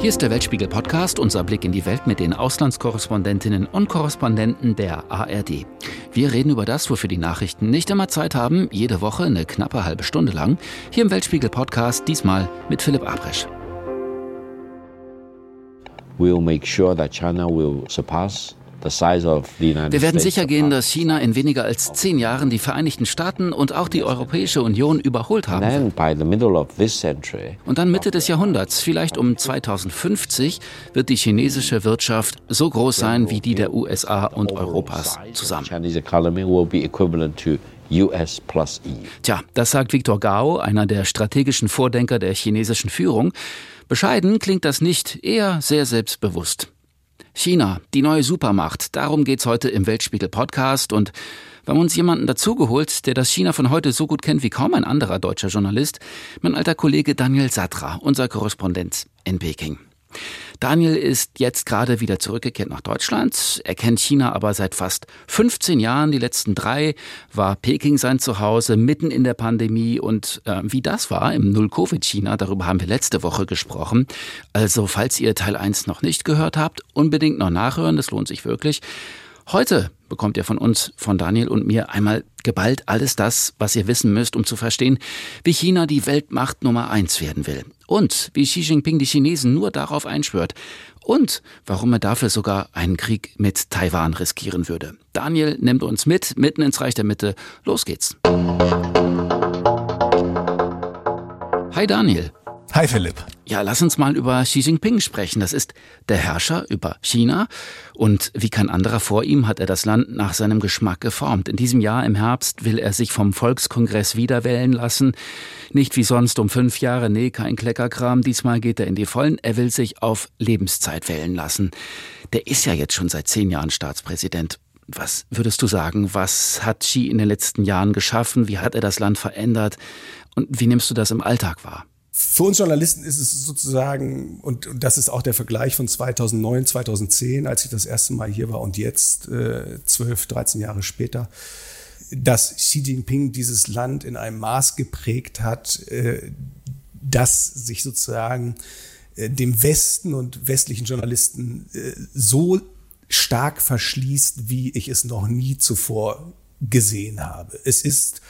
Hier ist der Weltspiegel Podcast, unser Blick in die Welt mit den Auslandskorrespondentinnen und Korrespondenten der ARD. Wir reden über das, wofür die Nachrichten nicht immer Zeit haben, jede Woche eine knappe halbe Stunde lang. Hier im Weltspiegel Podcast, diesmal mit Philipp Abrisch. We'll make sure that China will surpass wir werden sicher gehen, dass China in weniger als zehn Jahren die Vereinigten Staaten und auch die Europäische Union überholt haben wird. Und dann Mitte des Jahrhunderts, vielleicht um 2050, wird die chinesische Wirtschaft so groß sein wie die der USA und Europas zusammen. US plus E. Tja, das sagt Victor Gao, einer der strategischen Vordenker der chinesischen Führung. Bescheiden klingt das nicht, eher sehr selbstbewusst. China, die neue Supermacht. Darum geht's heute im Weltspiegel Podcast und wir haben uns jemanden dazugeholt, der das China von heute so gut kennt wie kaum ein anderer deutscher Journalist, mein alter Kollege Daniel Satra, unser Korrespondent in Peking. Daniel ist jetzt gerade wieder zurückgekehrt nach Deutschland. Er kennt China aber seit fast 15 Jahren. Die letzten drei war Peking sein Zuhause, mitten in der Pandemie. Und äh, wie das war im Null-Covid-China, darüber haben wir letzte Woche gesprochen. Also, falls ihr Teil 1 noch nicht gehört habt, unbedingt noch nachhören. Das lohnt sich wirklich. Heute bekommt ihr von uns, von Daniel und mir einmal geballt alles das, was ihr wissen müsst, um zu verstehen, wie China die Weltmacht Nummer eins werden will. Und wie Xi Jinping die Chinesen nur darauf einschwört. Und warum er dafür sogar einen Krieg mit Taiwan riskieren würde. Daniel nimmt uns mit, mitten ins Reich der Mitte. Los geht's. Hi Daniel. Hi Philipp. Ja, lass uns mal über Xi Jinping sprechen. Das ist der Herrscher über China. Und wie kein anderer vor ihm hat er das Land nach seinem Geschmack geformt. In diesem Jahr im Herbst will er sich vom Volkskongress wiederwählen lassen. Nicht wie sonst um fünf Jahre, nee, kein Kleckerkram. Diesmal geht er in die Vollen. Er will sich auf Lebenszeit wählen lassen. Der ist ja jetzt schon seit zehn Jahren Staatspräsident. Was würdest du sagen? Was hat Xi in den letzten Jahren geschaffen? Wie hat er das Land verändert? Und wie nimmst du das im Alltag wahr? Für uns Journalisten ist es sozusagen, und, und, das ist auch der Vergleich von 2009, 2010, als ich das erste Mal hier war und jetzt, äh, 12, 13 Jahre später, dass Xi Jinping dieses Land in einem Maß geprägt hat, äh, das sich sozusagen äh, dem Westen und westlichen Journalisten äh, so stark verschließt, wie ich es noch nie zuvor gesehen habe. Es ist,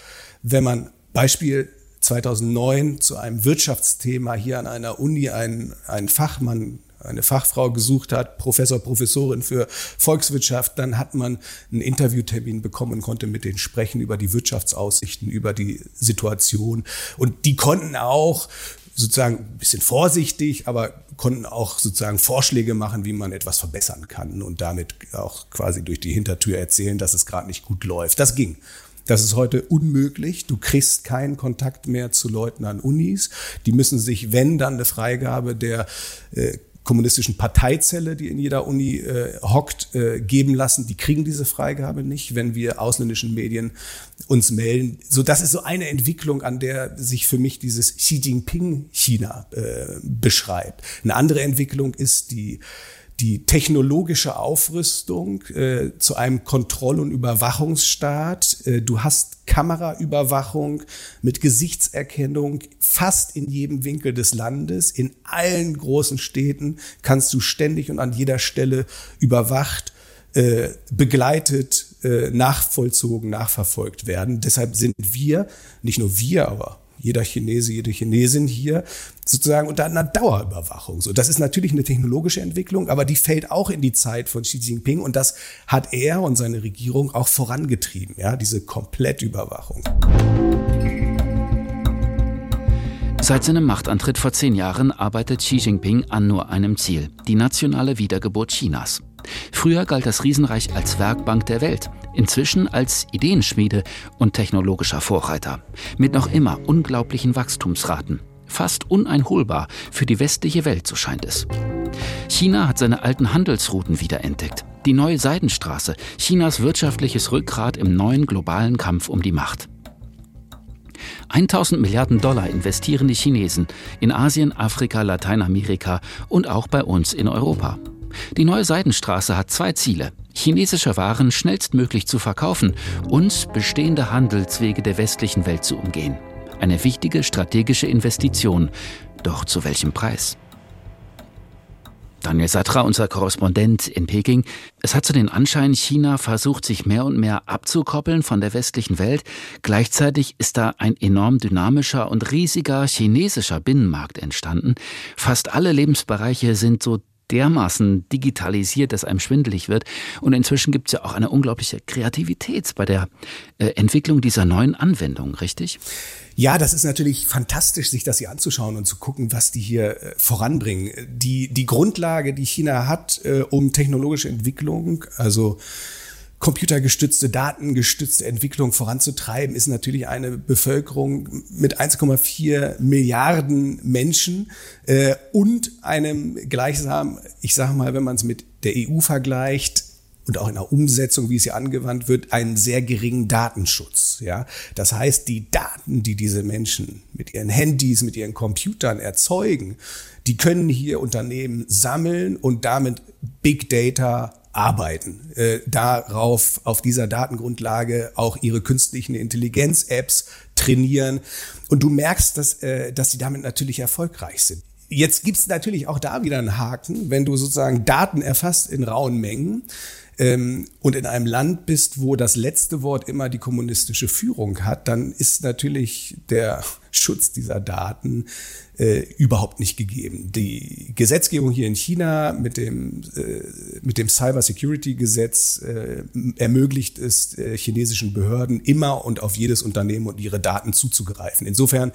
wenn man Beispiel 2009 zu einem Wirtschaftsthema hier an einer Uni einen, einen Fachmann, eine Fachfrau gesucht hat, Professor, Professorin für Volkswirtschaft, dann hat man einen Interviewtermin bekommen und konnte mit denen sprechen über die Wirtschaftsaussichten, über die Situation. Und die konnten auch sozusagen ein bisschen vorsichtig, aber konnten auch sozusagen Vorschläge machen, wie man etwas verbessern kann und damit auch quasi durch die Hintertür erzählen, dass es gerade nicht gut läuft. Das ging. Das ist heute unmöglich. Du kriegst keinen Kontakt mehr zu Leuten an Unis. Die müssen sich, wenn dann eine Freigabe der äh, kommunistischen Parteizelle, die in jeder Uni äh, hockt, äh, geben lassen. Die kriegen diese Freigabe nicht, wenn wir ausländischen Medien uns melden. So, das ist so eine Entwicklung, an der sich für mich dieses Xi Jinping China äh, beschreibt. Eine andere Entwicklung ist die die technologische Aufrüstung äh, zu einem Kontroll- und Überwachungsstaat. Äh, du hast Kameraüberwachung mit Gesichtserkennung fast in jedem Winkel des Landes. In allen großen Städten kannst du ständig und an jeder Stelle überwacht, äh, begleitet, äh, nachvollzogen, nachverfolgt werden. Deshalb sind wir, nicht nur wir, aber jeder Chinese, jede Chinesin hier sozusagen unter einer Dauerüberwachung. So, das ist natürlich eine technologische Entwicklung, aber die fällt auch in die Zeit von Xi Jinping und das hat er und seine Regierung auch vorangetrieben, ja, diese Komplettüberwachung. Seit seinem Machtantritt vor zehn Jahren arbeitet Xi Jinping an nur einem Ziel, die nationale Wiedergeburt Chinas. Früher galt das Riesenreich als Werkbank der Welt, inzwischen als Ideenschmiede und technologischer Vorreiter, mit noch immer unglaublichen Wachstumsraten. Fast uneinholbar für die westliche Welt, so scheint es. China hat seine alten Handelsrouten wiederentdeckt. Die neue Seidenstraße, Chinas wirtschaftliches Rückgrat im neuen globalen Kampf um die Macht. 1000 Milliarden Dollar investieren die Chinesen in Asien, Afrika, Lateinamerika und auch bei uns in Europa. Die neue Seidenstraße hat zwei Ziele. Chinesische Waren schnellstmöglich zu verkaufen und bestehende Handelswege der westlichen Welt zu umgehen. Eine wichtige strategische Investition. Doch zu welchem Preis? Daniel Satra, unser Korrespondent in Peking. Es hat so den Anschein, China versucht sich mehr und mehr abzukoppeln von der westlichen Welt. Gleichzeitig ist da ein enorm dynamischer und riesiger chinesischer Binnenmarkt entstanden. Fast alle Lebensbereiche sind so dermaßen digitalisiert, dass einem schwindelig wird. Und inzwischen gibt es ja auch eine unglaubliche Kreativität bei der äh, Entwicklung dieser neuen Anwendung, richtig? Ja, das ist natürlich fantastisch, sich das hier anzuschauen und zu gucken, was die hier äh, voranbringen. Die, die Grundlage, die China hat, äh, um technologische Entwicklung, also computergestützte, datengestützte Entwicklung voranzutreiben, ist natürlich eine Bevölkerung mit 1,4 Milliarden Menschen äh, und einem gleichsam, ich sage mal, wenn man es mit der EU vergleicht, und auch in der Umsetzung, wie es hier angewandt wird, einen sehr geringen Datenschutz. Ja, das heißt, die Daten, die diese Menschen mit ihren Handys, mit ihren Computern erzeugen, die können hier Unternehmen sammeln und damit Big Data arbeiten, äh, darauf auf dieser Datengrundlage auch ihre künstlichen Intelligenz-Apps trainieren und du merkst, dass, äh, dass sie damit natürlich erfolgreich sind. Jetzt gibt's natürlich auch da wieder einen Haken, wenn du sozusagen Daten erfasst in rauen Mengen ähm, und in einem Land bist, wo das letzte Wort immer die kommunistische Führung hat, dann ist natürlich der Schutz dieser Daten äh, überhaupt nicht gegeben. Die Gesetzgebung hier in China mit dem, äh, mit dem Cyber Security Gesetz äh, ermöglicht es äh, chinesischen Behörden immer und auf jedes Unternehmen und ihre Daten zuzugreifen. Insofern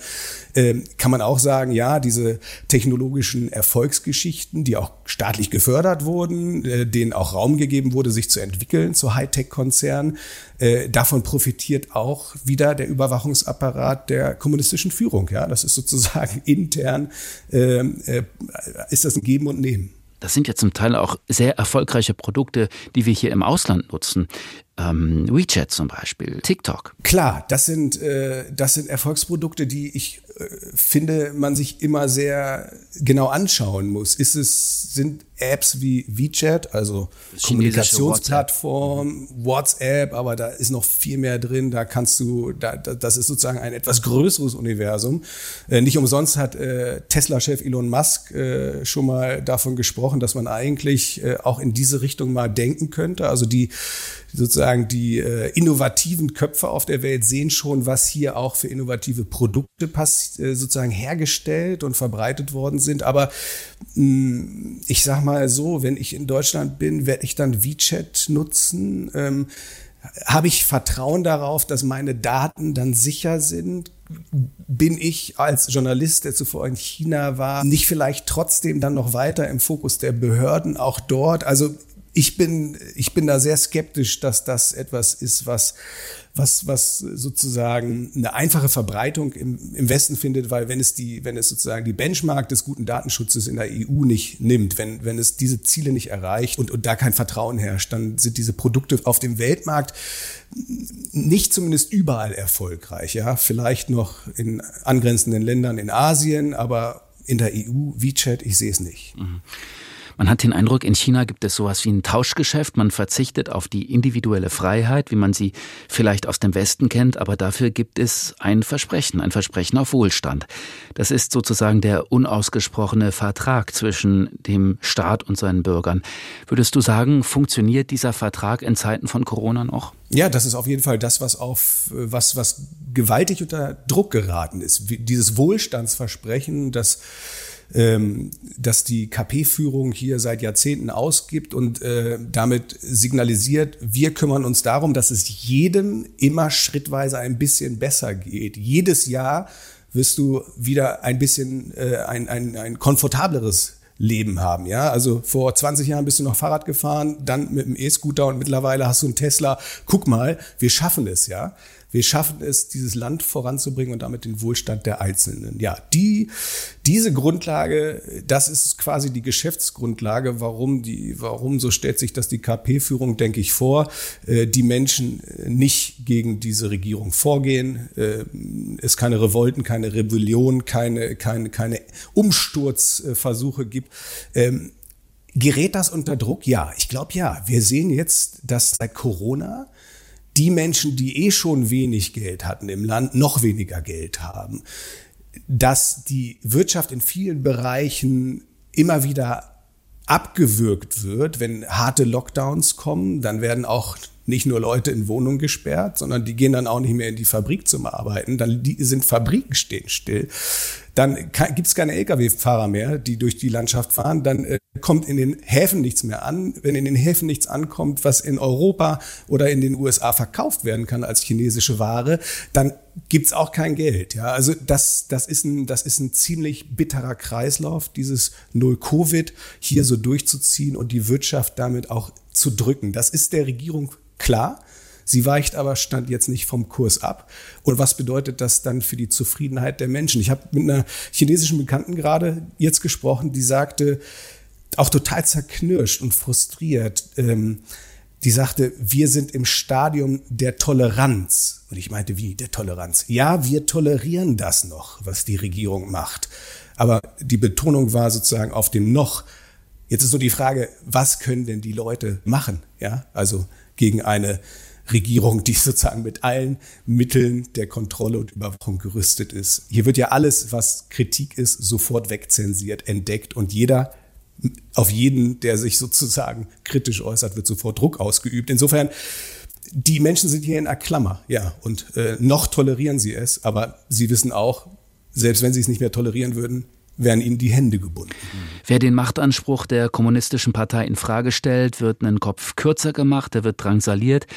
äh, kann man auch sagen, ja, diese technologischen Erfolgsgeschichten, die auch staatlich gefördert wurden, äh, denen auch Raum gegeben wurde, sich zu entwickeln zu Hightech-Konzernen, äh, davon profitiert auch wieder der Überwachungsapparat der kommunistischen Führung. Ja, das ist sozusagen intern, ähm, äh, ist das ein Geben und Nehmen. Das sind ja zum Teil auch sehr erfolgreiche Produkte, die wir hier im Ausland nutzen. Ähm, WeChat zum Beispiel, TikTok. Klar, das sind, äh, das sind Erfolgsprodukte, die ich äh, finde, man sich immer sehr genau anschauen muss. Ist es, sind Apps wie WeChat, also Kommunikationsplattform, WhatsApp. WhatsApp, aber da ist noch viel mehr drin. Da kannst du, da, das ist sozusagen ein etwas größeres Universum. Äh, nicht umsonst hat äh, Tesla-Chef Elon Musk äh, schon mal davon gesprochen, dass man eigentlich äh, auch in diese Richtung mal denken könnte. Also die sozusagen die äh, innovativen Köpfe auf der Welt sehen schon, was hier auch für innovative Produkte äh, sozusagen hergestellt und verbreitet worden sind. Aber mh, mm, ich sag mal so, wenn ich in Deutschland bin, werde ich dann WeChat nutzen. Ähm, habe ich Vertrauen darauf, dass meine Daten dann sicher sind? Bin ich als Journalist, der zuvor in China war, nicht vielleicht trotzdem dann noch weiter im Fokus der Behörden auch dort? Also ich bin, ich bin da sehr skeptisch, dass das etwas ist, was, was, was sozusagen eine einfache Verbreitung im, im Westen findet, weil wenn es die, wenn es sozusagen die Benchmark des guten Datenschutzes in der EU nicht nimmt, wenn, wenn es diese Ziele nicht erreicht und, und da kein Vertrauen herrscht, dann sind diese Produkte auf dem Weltmarkt nicht zumindest überall erfolgreich, ja, vielleicht noch in angrenzenden Ländern in Asien, aber in der EU, WeChat, ich sehe es nicht. Mhm. Man hat den Eindruck, in China gibt es sowas wie ein Tauschgeschäft. Man verzichtet auf die individuelle Freiheit, wie man sie vielleicht aus dem Westen kennt, aber dafür gibt es ein Versprechen, ein Versprechen auf Wohlstand. Das ist sozusagen der unausgesprochene Vertrag zwischen dem Staat und seinen Bürgern. Würdest du sagen, funktioniert dieser Vertrag in Zeiten von Corona noch? Ja, das ist auf jeden Fall das, was auf was was gewaltig unter Druck geraten ist. Dieses Wohlstandsversprechen, das ähm, dass die KP-Führung hier seit Jahrzehnten ausgibt und äh, damit signalisiert, wir kümmern uns darum, dass es jedem immer schrittweise ein bisschen besser geht. Jedes Jahr wirst du wieder ein bisschen äh, ein, ein, ein komfortableres Leben haben. Ja, also vor 20 Jahren bist du noch Fahrrad gefahren, dann mit dem E-Scooter und mittlerweile hast du einen Tesla. Guck mal, wir schaffen es, ja wir schaffen es, dieses Land voranzubringen und damit den Wohlstand der Einzelnen. Ja, die, diese Grundlage, das ist quasi die Geschäftsgrundlage, warum die, warum, so stellt sich das die KP-Führung, denke ich, vor, äh, die Menschen nicht gegen diese Regierung vorgehen, äh, es keine Revolten, keine Rebellion, keine, keine, keine Umsturzversuche gibt. Ähm, gerät das unter Druck? Ja, ich glaube ja. Wir sehen jetzt, dass seit Corona die Menschen, die eh schon wenig Geld hatten im Land, noch weniger Geld haben. Dass die Wirtschaft in vielen Bereichen immer wieder abgewürgt wird, wenn harte Lockdowns kommen, dann werden auch nicht nur Leute in Wohnungen gesperrt, sondern die gehen dann auch nicht mehr in die Fabrik zum Arbeiten. Dann die, sind Fabriken stehen still. Dann gibt es keine Lkw-Fahrer mehr, die durch die Landschaft fahren. Dann äh, kommt in den Häfen nichts mehr an. Wenn in den Häfen nichts ankommt, was in Europa oder in den USA verkauft werden kann als chinesische Ware, dann gibt's auch kein Geld. Ja, also das, das ist ein, das ist ein ziemlich bitterer Kreislauf, dieses Null-Covid hier so durchzuziehen und die Wirtschaft damit auch zu drücken. Das ist der Regierung klar. Sie weicht aber stand jetzt nicht vom Kurs ab. Und was bedeutet das dann für die Zufriedenheit der Menschen? Ich habe mit einer chinesischen Bekannten gerade jetzt gesprochen, die sagte, auch total zerknirscht und frustriert, ähm, die sagte, wir sind im Stadium der Toleranz. Und ich meinte, wie der Toleranz? Ja, wir tolerieren das noch, was die Regierung macht. Aber die Betonung war sozusagen auf dem noch. Jetzt ist so die Frage, was können denn die Leute machen? Ja, also gegen eine Regierung, die sozusagen mit allen Mitteln der Kontrolle und Überwachung gerüstet ist. Hier wird ja alles, was Kritik ist, sofort wegzensiert, entdeckt und jeder auf jeden, der sich sozusagen kritisch äußert, wird sofort Druck ausgeübt. Insofern, die Menschen sind hier in einer Klammer, ja, und äh, noch tolerieren sie es, aber sie wissen auch, selbst wenn sie es nicht mehr tolerieren würden, werden ihnen die Hände gebunden. Wer den Machtanspruch der kommunistischen Partei in Frage stellt, wird einen Kopf kürzer gemacht, er wird drangsaliert.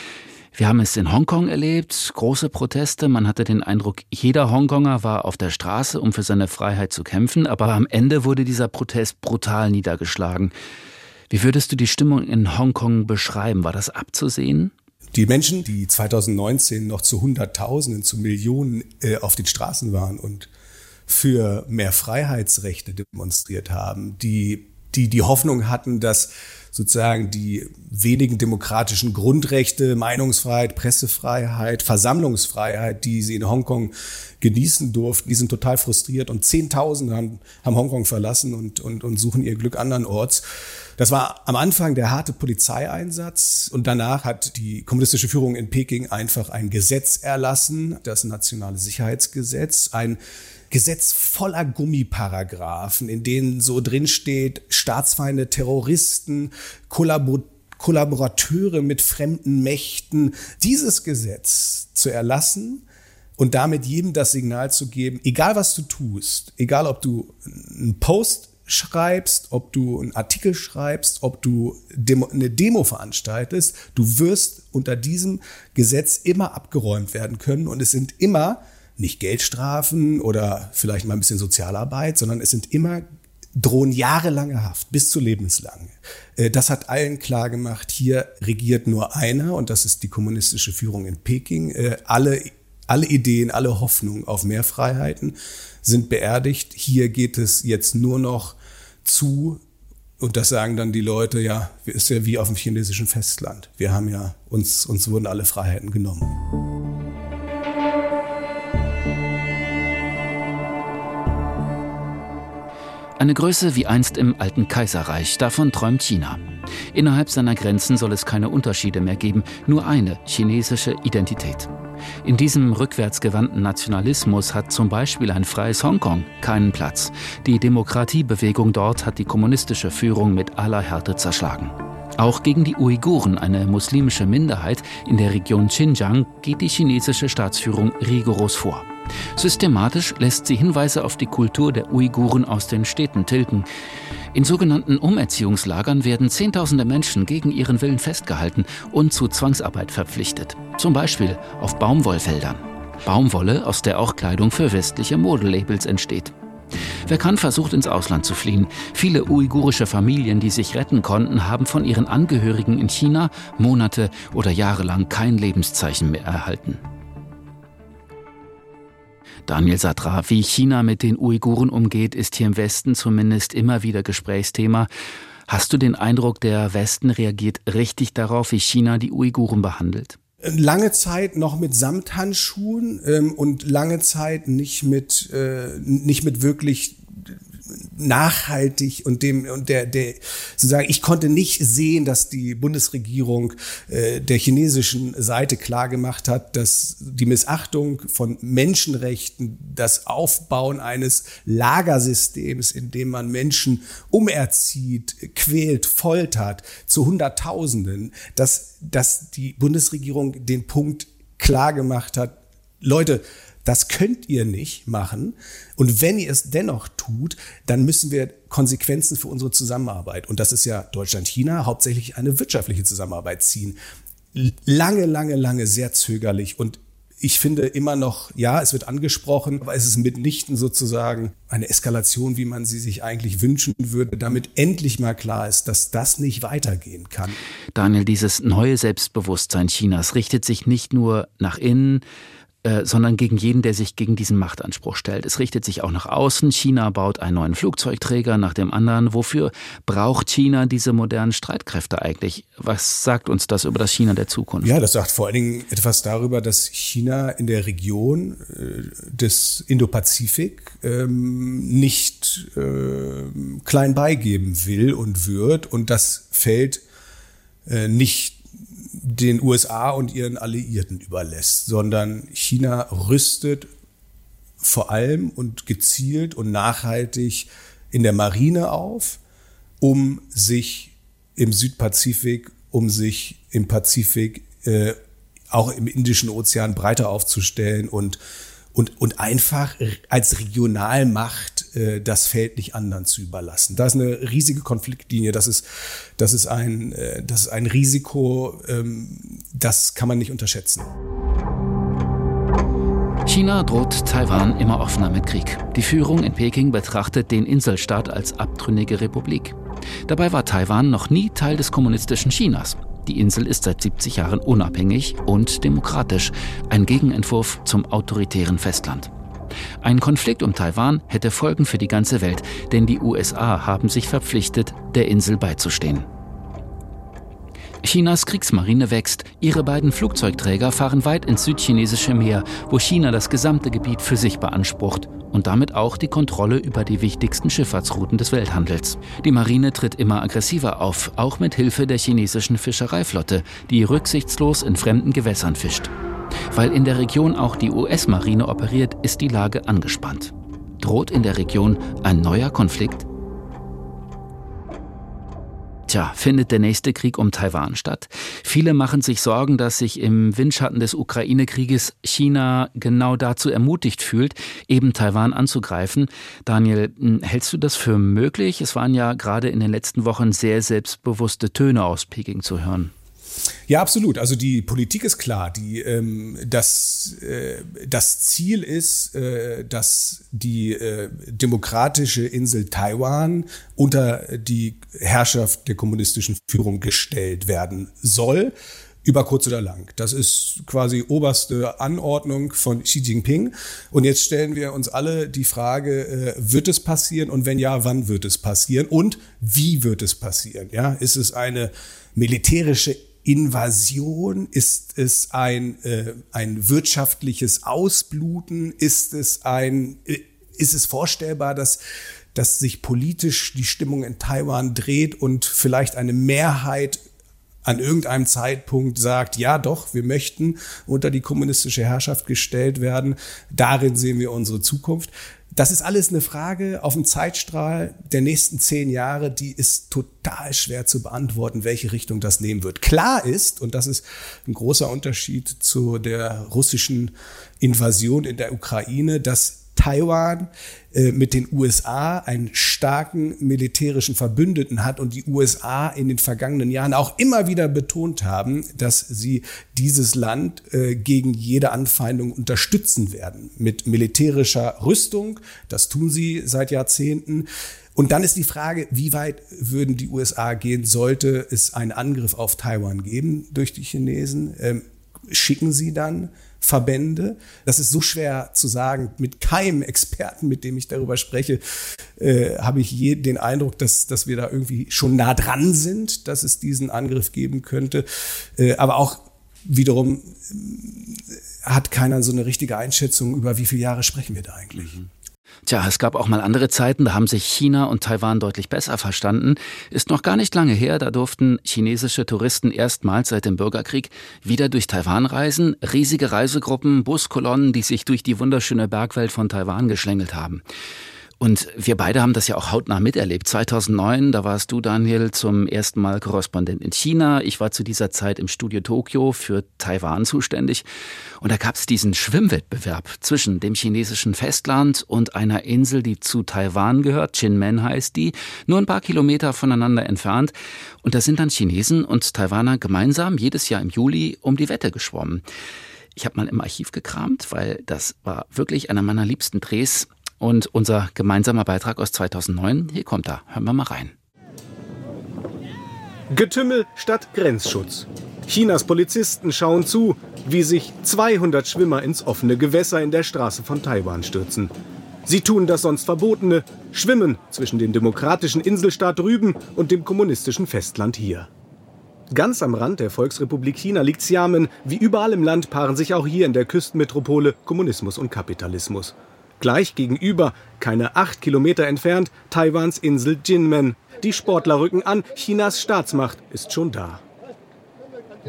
Wir haben es in Hongkong erlebt, große Proteste. Man hatte den Eindruck, jeder Hongkonger war auf der Straße, um für seine Freiheit zu kämpfen. Aber am Ende wurde dieser Protest brutal niedergeschlagen. Wie würdest du die Stimmung in Hongkong beschreiben? War das abzusehen? Die Menschen, die 2019 noch zu Hunderttausenden, zu Millionen äh, auf den Straßen waren und für mehr Freiheitsrechte demonstriert haben, die die die Hoffnung hatten, dass sozusagen die wenigen demokratischen Grundrechte, Meinungsfreiheit, Pressefreiheit, Versammlungsfreiheit, die sie in Hongkong genießen durften, die sind total frustriert und Zehntausende haben, haben Hongkong verlassen und, und, und suchen ihr Glück andernorts. Das war am Anfang der harte Polizeieinsatz und danach hat die kommunistische Führung in Peking einfach ein Gesetz erlassen, das nationale Sicherheitsgesetz, ein Gesetz voller Gummiparagraphen, in denen so drin steht, Staatsfeinde, Terroristen, Kollabor Kollaborateure mit fremden Mächten, dieses Gesetz zu erlassen und damit jedem das Signal zu geben, egal was du tust, egal ob du einen Post schreibst, ob du einen Artikel schreibst, ob du Demo, eine Demo veranstaltest, du wirst unter diesem Gesetz immer abgeräumt werden können und es sind immer nicht Geldstrafen oder vielleicht mal ein bisschen Sozialarbeit, sondern es sind immer drohen jahrelange Haft bis zu lebenslang. Äh, das hat allen klar gemacht, hier regiert nur einer und das ist die kommunistische Führung in Peking. Äh, alle, alle Ideen, alle Hoffnungen auf mehr Freiheiten sind beerdigt. Hier geht es jetzt nur noch zu und das sagen dann die Leute, ja, ist ja wie auf dem chinesischen Festland. Wir haben ja uns, uns wurden alle Freiheiten genommen. Eine Größe wie einst im alten Kaiserreich, davon träumt China. Innerhalb seiner Grenzen soll es keine Unterschiede mehr geben, nur eine chinesische Identität. In diesem rückwärtsgewandten Nationalismus hat zum Beispiel ein freies Hongkong keinen Platz. Die Demokratiebewegung dort hat die kommunistische Führung mit aller Härte zerschlagen. Auch gegen die Uiguren, eine muslimische Minderheit in der Region Xinjiang, geht die chinesische Staatsführung rigoros vor. Systematisch lässt sie Hinweise auf die Kultur der Uiguren aus den Städten tilgen. In sogenannten Umerziehungslagern werden Zehntausende Menschen gegen ihren Willen festgehalten und zu Zwangsarbeit verpflichtet. Zum Beispiel auf Baumwollfeldern. Baumwolle, aus der auch Kleidung für westliche Modelabels entsteht. Wer kann, versucht ins Ausland zu fliehen. Viele uigurische Familien, die sich retten konnten, haben von ihren Angehörigen in China Monate oder Jahre lang kein Lebenszeichen mehr erhalten. Daniel Satra, wie China mit den Uiguren umgeht, ist hier im Westen zumindest immer wieder Gesprächsthema. Hast du den Eindruck, der Westen reagiert richtig darauf, wie China die Uiguren behandelt? Lange Zeit noch mit Samthandschuhen ähm, und lange Zeit nicht mit, äh, nicht mit wirklich nachhaltig und dem und der der sozusagen ich konnte nicht sehen, dass die Bundesregierung äh, der chinesischen Seite klar gemacht hat, dass die Missachtung von Menschenrechten, das Aufbauen eines Lagersystems, in dem man Menschen umerzieht, quält, foltert zu Hunderttausenden, dass dass die Bundesregierung den Punkt klar gemacht hat, Leute, das könnt ihr nicht machen. Und wenn ihr es dennoch tut, dann müssen wir Konsequenzen für unsere Zusammenarbeit, und das ist ja Deutschland-China, hauptsächlich eine wirtschaftliche Zusammenarbeit ziehen. Lange, lange, lange sehr zögerlich und ich finde immer noch, ja, es wird angesprochen, aber es ist mitnichten sozusagen eine Eskalation, wie man sie sich eigentlich wünschen würde, damit endlich mal klar ist, dass das nicht weitergehen kann. Daniel, dieses neue Selbstbewusstsein Chinas richtet sich nicht nur nach innen, äh, sondern gegen jeden, der sich gegen diesen Machtanspruch stellt. Es richtet sich auch nach außen. China baut einen neuen Flugzeugträger nach dem anderen. Wofür braucht China diese modernen Streitkräfte eigentlich? Was sagt uns das über das China der Zukunft? Ja, das sagt vor allen Dingen etwas darüber, dass China in der Region äh, des Indopazifik ähm, nicht äh, klein beigeben will und wird. Und das fällt äh, nicht den USA und ihren Alliierten überlässt, sondern China rüstet vor allem und gezielt und nachhaltig in der Marine auf, um sich im Südpazifik, um sich im Pazifik, äh, auch im Indischen Ozean breiter aufzustellen und und, und einfach als Regionalmacht äh, das Feld nicht anderen zu überlassen. Da ist eine riesige Konfliktlinie, das ist, das ist, ein, äh, das ist ein Risiko, ähm, das kann man nicht unterschätzen. China droht Taiwan immer offener mit Krieg. Die Führung in Peking betrachtet den Inselstaat als abtrünnige Republik. Dabei war Taiwan noch nie Teil des kommunistischen Chinas. Die Insel ist seit 70 Jahren unabhängig und demokratisch, ein Gegenentwurf zum autoritären Festland. Ein Konflikt um Taiwan hätte Folgen für die ganze Welt, denn die USA haben sich verpflichtet, der Insel beizustehen. Chinas Kriegsmarine wächst. Ihre beiden Flugzeugträger fahren weit ins südchinesische Meer, wo China das gesamte Gebiet für sich beansprucht und damit auch die Kontrolle über die wichtigsten Schifffahrtsrouten des Welthandels. Die Marine tritt immer aggressiver auf, auch mit Hilfe der chinesischen Fischereiflotte, die rücksichtslos in fremden Gewässern fischt. Weil in der Region auch die US-Marine operiert, ist die Lage angespannt. Droht in der Region ein neuer Konflikt? Tja, findet der nächste Krieg um Taiwan statt? Viele machen sich Sorgen, dass sich im Windschatten des Ukraine-Krieges China genau dazu ermutigt fühlt, eben Taiwan anzugreifen. Daniel, hm, hältst du das für möglich? Es waren ja gerade in den letzten Wochen sehr selbstbewusste Töne aus Peking zu hören. Ja, absolut. Also die Politik ist klar. Die, ähm, das, äh, das Ziel ist, äh, dass die äh, demokratische Insel Taiwan unter die Herrschaft der kommunistischen Führung gestellt werden soll über kurz oder lang. Das ist quasi oberste Anordnung von Xi Jinping. Und jetzt stellen wir uns alle die Frage, äh, wird es passieren? Und wenn ja, wann wird es passieren? Und wie wird es passieren? Ja, ist es eine militärische Invasion? Ist es ein, äh, ein wirtschaftliches Ausbluten? Ist es ein, äh, ist es vorstellbar, dass, dass sich politisch die Stimmung in Taiwan dreht und vielleicht eine Mehrheit an irgendeinem Zeitpunkt sagt, ja doch, wir möchten unter die kommunistische Herrschaft gestellt werden. Darin sehen wir unsere Zukunft. Das ist alles eine Frage auf dem Zeitstrahl der nächsten zehn Jahre, die ist total schwer zu beantworten, welche Richtung das nehmen wird. Klar ist, und das ist ein großer Unterschied zu der russischen Invasion in der Ukraine, dass Taiwan äh, mit den USA einen starken militärischen Verbündeten hat und die USA in den vergangenen Jahren auch immer wieder betont haben, dass sie dieses Land äh, gegen jede Anfeindung unterstützen werden mit militärischer Rüstung. Das tun sie seit Jahrzehnten. Und dann ist die Frage, wie weit würden die USA gehen, sollte es einen Angriff auf Taiwan geben durch die Chinesen? Ähm, schicken sie dann Verbände. Das ist so schwer zu sagen. Mit keinem Experten, mit dem ich darüber spreche, äh, habe ich je den Eindruck, dass, dass wir da irgendwie schon nah dran sind, dass es diesen Angriff geben könnte. Äh, aber auch wiederum äh, hat keiner so eine richtige Einschätzung, über wie viele Jahre sprechen wir da eigentlich. Mhm. Tja, es gab auch mal andere Zeiten, da haben sich China und Taiwan deutlich besser verstanden. Ist noch gar nicht lange her, da durften chinesische Touristen erstmals seit dem Bürgerkrieg wieder durch Taiwan reisen. Riesige Reisegruppen, Buskolonnen, die sich durch die wunderschöne Bergwelt von Taiwan geschlängelt haben. Und wir beide haben das ja auch hautnah miterlebt. 2009, da warst du, Daniel, zum ersten Mal Korrespondent in China. Ich war zu dieser Zeit im Studio Tokio für Taiwan zuständig. Und da gab es diesen Schwimmwettbewerb zwischen dem chinesischen Festland und einer Insel, die zu Taiwan gehört. Chinmen heißt die. Nur ein paar Kilometer voneinander entfernt. Und da sind dann Chinesen und Taiwaner gemeinsam jedes Jahr im Juli um die Wette geschwommen. Ich habe mal im Archiv gekramt, weil das war wirklich einer meiner liebsten Drehs. Und unser gemeinsamer Beitrag aus 2009, hier kommt er. Hören wir mal rein. Getümmel statt Grenzschutz. Chinas Polizisten schauen zu, wie sich 200 Schwimmer ins offene Gewässer in der Straße von Taiwan stürzen. Sie tun das sonst Verbotene, schwimmen zwischen dem demokratischen Inselstaat drüben und dem kommunistischen Festland hier. Ganz am Rand der Volksrepublik China liegt Xiamen. Wie überall im Land paaren sich auch hier in der Küstenmetropole Kommunismus und Kapitalismus. Gleich gegenüber, keine acht Kilometer entfernt, Taiwans Insel Jinmen. Die Sportler rücken an, Chinas Staatsmacht ist schon da.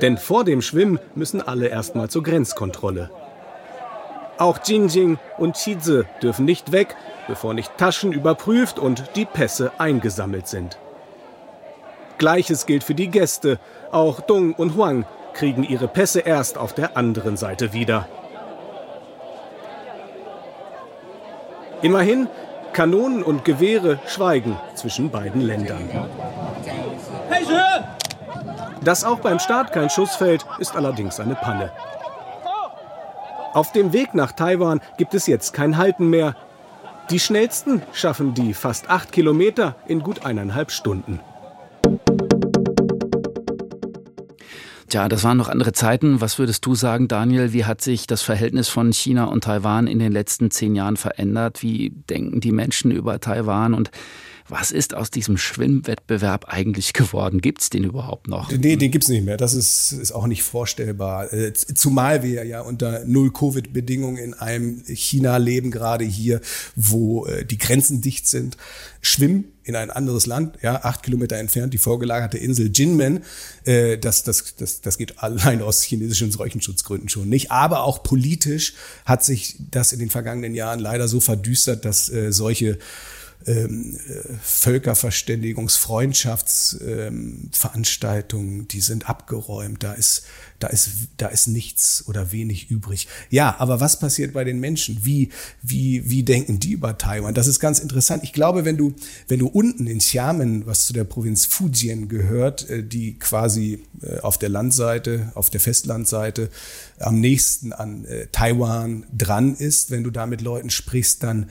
Denn vor dem Schwimmen müssen alle erstmal zur Grenzkontrolle. Auch Jinjing und Chize dürfen nicht weg, bevor nicht Taschen überprüft und die Pässe eingesammelt sind. Gleiches gilt für die Gäste. Auch Dong und Huang kriegen ihre Pässe erst auf der anderen Seite wieder. Immerhin, Kanonen und Gewehre schweigen zwischen beiden Ländern. Dass auch beim Start kein Schuss fällt, ist allerdings eine Panne. Auf dem Weg nach Taiwan gibt es jetzt kein Halten mehr. Die schnellsten schaffen die fast acht Kilometer in gut eineinhalb Stunden. Tja, das waren noch andere Zeiten. Was würdest du sagen, Daniel? Wie hat sich das Verhältnis von China und Taiwan in den letzten zehn Jahren verändert? Wie denken die Menschen über Taiwan? Und was ist aus diesem Schwimmwettbewerb eigentlich geworden? Gibt es den überhaupt noch? Nee, den gibt es nicht mehr. Das ist, ist auch nicht vorstellbar. Äh, zumal wir ja unter Null-Covid-Bedingungen in einem China leben, gerade hier, wo äh, die Grenzen dicht sind. Schwimmen in ein anderes Land, ja, acht Kilometer entfernt, die vorgelagerte Insel Jinmen. Äh, das, das, das, das geht allein aus chinesischen Seuchenschutzgründen schon nicht. Aber auch politisch hat sich das in den vergangenen Jahren leider so verdüstert, dass äh, solche ähm, äh, Völkerverständigungs-, Freundschaftsveranstaltungen, ähm, die sind abgeräumt. Da ist, da ist, da ist nichts oder wenig übrig. Ja, aber was passiert bei den Menschen? Wie, wie, wie denken die über Taiwan? Das ist ganz interessant. Ich glaube, wenn du, wenn du unten in Xiamen, was zu der Provinz Fujian gehört, äh, die quasi äh, auf der Landseite, auf der Festlandseite am nächsten an äh, Taiwan dran ist, wenn du da mit Leuten sprichst, dann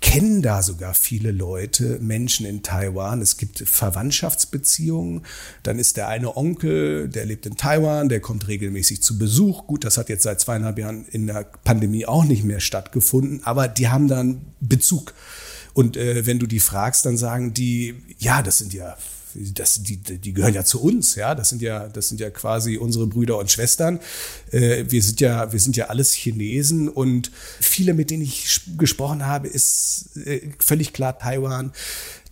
kennen da sogar viele Leute, Menschen in Taiwan. Es gibt Verwandtschaftsbeziehungen. Dann ist der eine Onkel, der lebt in Taiwan, der kommt regelmäßig zu Besuch. Gut, das hat jetzt seit zweieinhalb Jahren in der Pandemie auch nicht mehr stattgefunden, aber die haben dann Bezug. Und äh, wenn du die fragst, dann sagen die, ja, das sind ja das, die, die gehören ja zu uns, ja. Das sind ja, das sind ja quasi unsere Brüder und Schwestern. Äh, wir sind ja, wir sind ja alles Chinesen und viele, mit denen ich gesprochen habe, ist äh, völlig klar Taiwan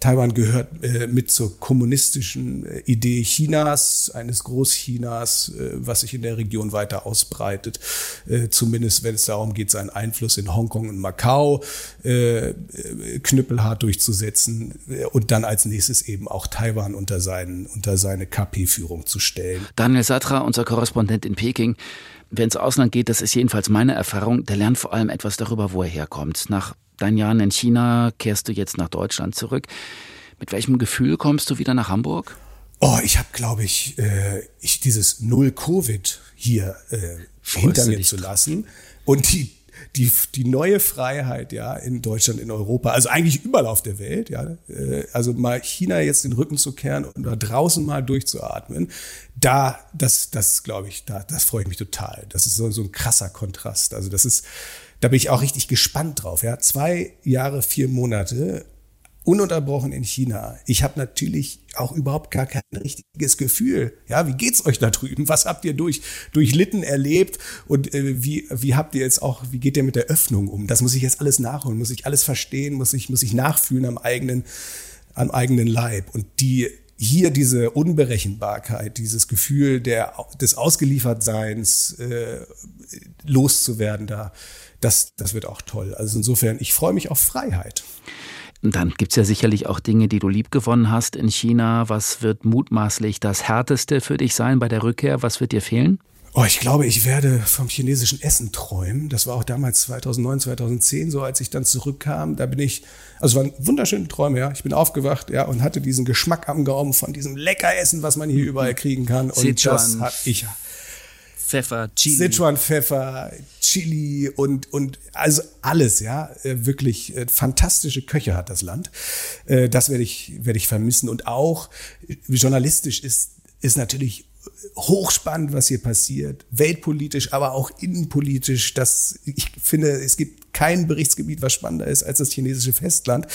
Taiwan gehört äh, mit zur kommunistischen äh, Idee Chinas, eines Großchinas, äh, was sich in der Region weiter ausbreitet. Äh, zumindest wenn es darum geht, seinen Einfluss in Hongkong und Macau äh, äh, knüppelhart durchzusetzen und dann als nächstes eben auch Taiwan unter, seinen, unter seine KP-Führung zu stellen. Daniel Satra, unser Korrespondent in Peking. Wer ins Ausland geht, das ist jedenfalls meine Erfahrung, der lernt vor allem etwas darüber, wo er herkommt. Nach deinen Jahren in China kehrst du jetzt nach Deutschland zurück. Mit welchem Gefühl kommst du wieder nach Hamburg? Oh, ich habe, glaube ich, äh, ich dieses Null Covid hier äh, hinter mir zu lassen und die die, die neue Freiheit ja in Deutschland, in Europa, also eigentlich überall auf der Welt, ja, äh, also mal China jetzt den Rücken zu kehren und da draußen mal durchzuatmen, da, das, das glaube ich, da, das freue ich mich total. Das ist so, so ein krasser Kontrast. Also das ist, da bin ich auch richtig gespannt drauf. Ja, zwei Jahre, vier Monate ununterbrochen in China. Ich habe natürlich auch überhaupt gar kein richtiges Gefühl. Ja, wie geht's euch da drüben? Was habt ihr durch durchlitten erlebt und äh, wie wie habt ihr jetzt auch wie geht ihr mit der Öffnung um? Das muss ich jetzt alles nachholen, muss ich alles verstehen, muss ich muss ich nachfühlen am eigenen am eigenen Leib und die hier diese Unberechenbarkeit, dieses Gefühl der, des Ausgeliefertseins äh, loszuwerden, da, das, das wird auch toll. Also insofern, ich freue mich auf Freiheit. Dann gibt es ja sicherlich auch Dinge, die du liebgewonnen hast in China. Was wird mutmaßlich das Härteste für dich sein bei der Rückkehr? Was wird dir fehlen? Oh, ich glaube, ich werde vom chinesischen Essen träumen. Das war auch damals 2009, 2010 so, als ich dann zurückkam. Da bin ich, also es waren wunderschöne Träume, ja. Ich bin aufgewacht, ja, und hatte diesen Geschmack am Gaumen von diesem Leckeressen, was man hier überall kriegen kann. Und Sichuan. das hat ich Pfeffer, Chili. Sichuan Pfeffer, Chili und, und also alles, ja. Äh, wirklich äh, fantastische Köche hat das Land. Äh, das werde ich, werde ich vermissen. Und auch journalistisch ist, ist natürlich hochspannend, was hier passiert, weltpolitisch, aber auch innenpolitisch. Das, ich finde, es gibt kein Berichtsgebiet, was spannender ist als das chinesische Festland.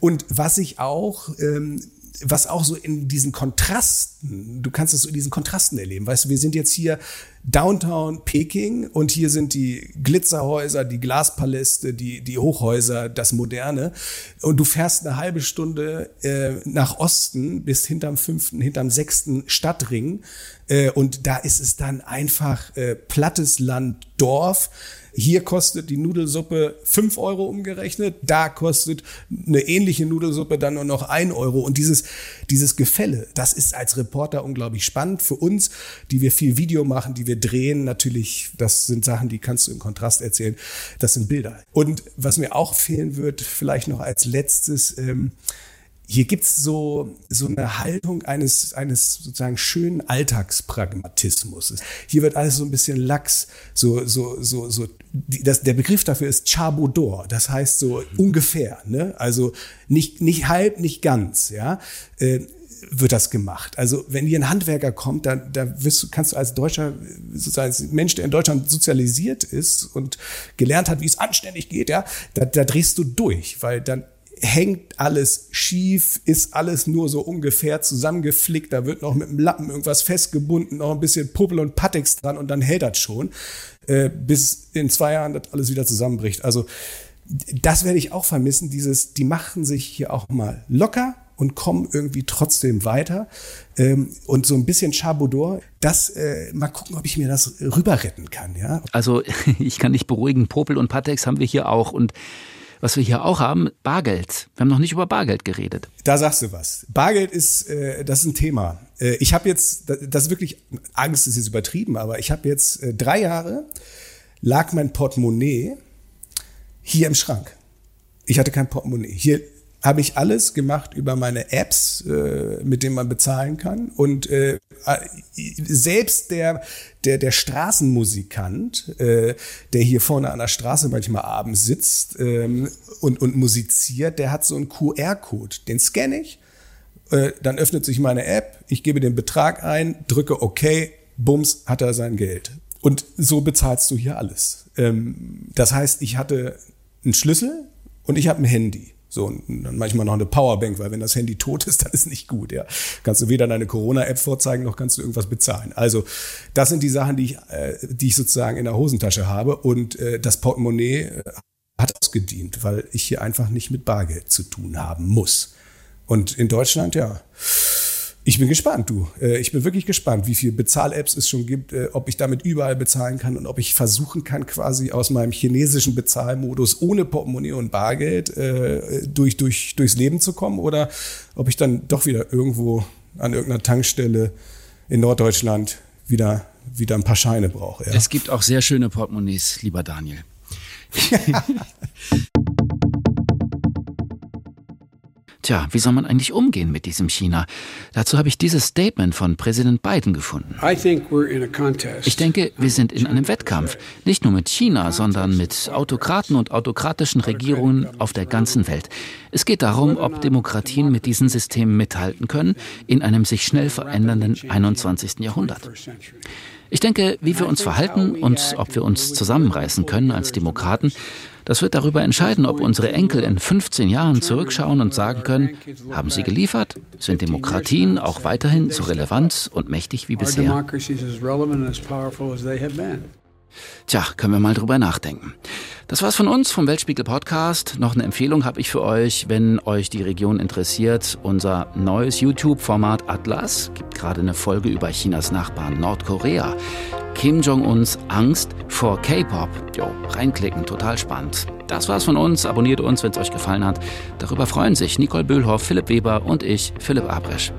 Und was ich auch ähm, was auch so in diesen Kontrasten, du kannst es so in diesen Kontrasten erleben. Weißt du, wir sind jetzt hier Downtown Peking und hier sind die Glitzerhäuser, die Glaspaläste, die, die Hochhäuser, das Moderne. Und du fährst eine halbe Stunde äh, nach Osten bis hinterm fünften, hinterm sechsten Stadtring. Äh, und da ist es dann einfach äh, plattes Land, Dorf hier kostet die Nudelsuppe fünf Euro umgerechnet, da kostet eine ähnliche Nudelsuppe dann nur noch ein Euro. Und dieses, dieses Gefälle, das ist als Reporter unglaublich spannend für uns, die wir viel Video machen, die wir drehen. Natürlich, das sind Sachen, die kannst du im Kontrast erzählen. Das sind Bilder. Und was mir auch fehlen wird, vielleicht noch als letztes, ähm, hier gibt's so, so eine Haltung eines, eines sozusagen schönen Alltagspragmatismus. Hier wird alles so ein bisschen lax, so, so, so, so, das, der Begriff dafür ist Chabodor, das heißt so ungefähr, ne? Also nicht, nicht halb, nicht ganz, ja. Äh, wird das gemacht. Also wenn hier ein Handwerker kommt, da, da wirst du, kannst du als Deutscher, sozusagen als Mensch, der in Deutschland sozialisiert ist und gelernt hat, wie es anständig geht, ja, da, da drehst du durch, weil dann hängt alles schief, ist alles nur so ungefähr zusammengeflickt, da wird noch mit dem Lappen irgendwas festgebunden, noch ein bisschen Puppel und Pateks dran und dann hält das schon, äh, bis in zwei Jahren das alles wieder zusammenbricht. Also das werde ich auch vermissen, dieses, die machen sich hier auch mal locker und kommen irgendwie trotzdem weiter. Ähm, und so ein bisschen Chabodor, das, äh, mal gucken, ob ich mir das rüber retten kann, ja. Also ich kann dich beruhigen, Popel und Patex haben wir hier auch und was wir hier auch haben, Bargeld. Wir haben noch nicht über Bargeld geredet. Da sagst du was. Bargeld ist, äh, das ist ein Thema. Äh, ich habe jetzt, das ist wirklich, Angst ist jetzt übertrieben, aber ich habe jetzt äh, drei Jahre, lag mein Portemonnaie hier im Schrank. Ich hatte kein Portemonnaie. Hier habe ich alles gemacht über meine Apps, äh, mit denen man bezahlen kann. Und äh, selbst der, der, der Straßenmusikant, äh, der hier vorne an der Straße manchmal abends sitzt ähm, und, und musiziert, der hat so einen QR-Code. Den scanne ich, äh, dann öffnet sich meine App, ich gebe den Betrag ein, drücke OK, bums, hat er sein Geld. Und so bezahlst du hier alles. Ähm, das heißt, ich hatte einen Schlüssel und ich habe ein Handy. So, und dann manchmal noch eine Powerbank, weil wenn das Handy tot ist, dann ist nicht gut, ja. Kannst du weder deine Corona-App vorzeigen, noch kannst du irgendwas bezahlen. Also, das sind die Sachen, die ich, äh, die ich sozusagen in der Hosentasche habe und äh, das Portemonnaie äh, hat ausgedient, weil ich hier einfach nicht mit Bargeld zu tun haben muss. Und in Deutschland, ja, ich bin gespannt, du. Äh, ich bin wirklich gespannt, wie viele Bezahl-Apps es schon gibt, äh, ob ich damit überall bezahlen kann und ob ich versuchen kann, quasi aus meinem chinesischen Bezahlmodus ohne Portemonnaie und Bargeld äh, durch, durch, durchs Leben zu kommen oder ob ich dann doch wieder irgendwo an irgendeiner Tankstelle in Norddeutschland wieder, wieder ein paar Scheine brauche. Ja. Es gibt auch sehr schöne Portemonnaies, lieber Daniel. Tja, wie soll man eigentlich umgehen mit diesem China? Dazu habe ich dieses Statement von Präsident Biden gefunden. Ich denke, wir sind in einem Wettkampf, nicht nur mit China, sondern mit Autokraten und autokratischen Regierungen auf der ganzen Welt. Es geht darum, ob Demokratien mit diesen Systemen mithalten können in einem sich schnell verändernden 21. Jahrhundert. Ich denke, wie wir uns verhalten und ob wir uns zusammenreißen können als Demokraten, das wird darüber entscheiden, ob unsere Enkel in 15 Jahren zurückschauen und sagen können, haben sie geliefert? Sind Demokratien auch weiterhin so relevant und mächtig wie bisher? Tja, können wir mal drüber nachdenken. Das war's von uns vom Weltspiegel Podcast. Noch eine Empfehlung habe ich für euch, wenn euch die Region interessiert. Unser neues YouTube-Format Atlas gibt gerade eine Folge über Chinas Nachbarn Nordkorea. Kim Jong-uns Angst vor K-Pop. Jo, reinklicken, total spannend. Das war's von uns. Abonniert uns, wenn es euch gefallen hat. Darüber freuen sich Nicole Böhlhoff, Philipp Weber und ich, Philipp Abresch.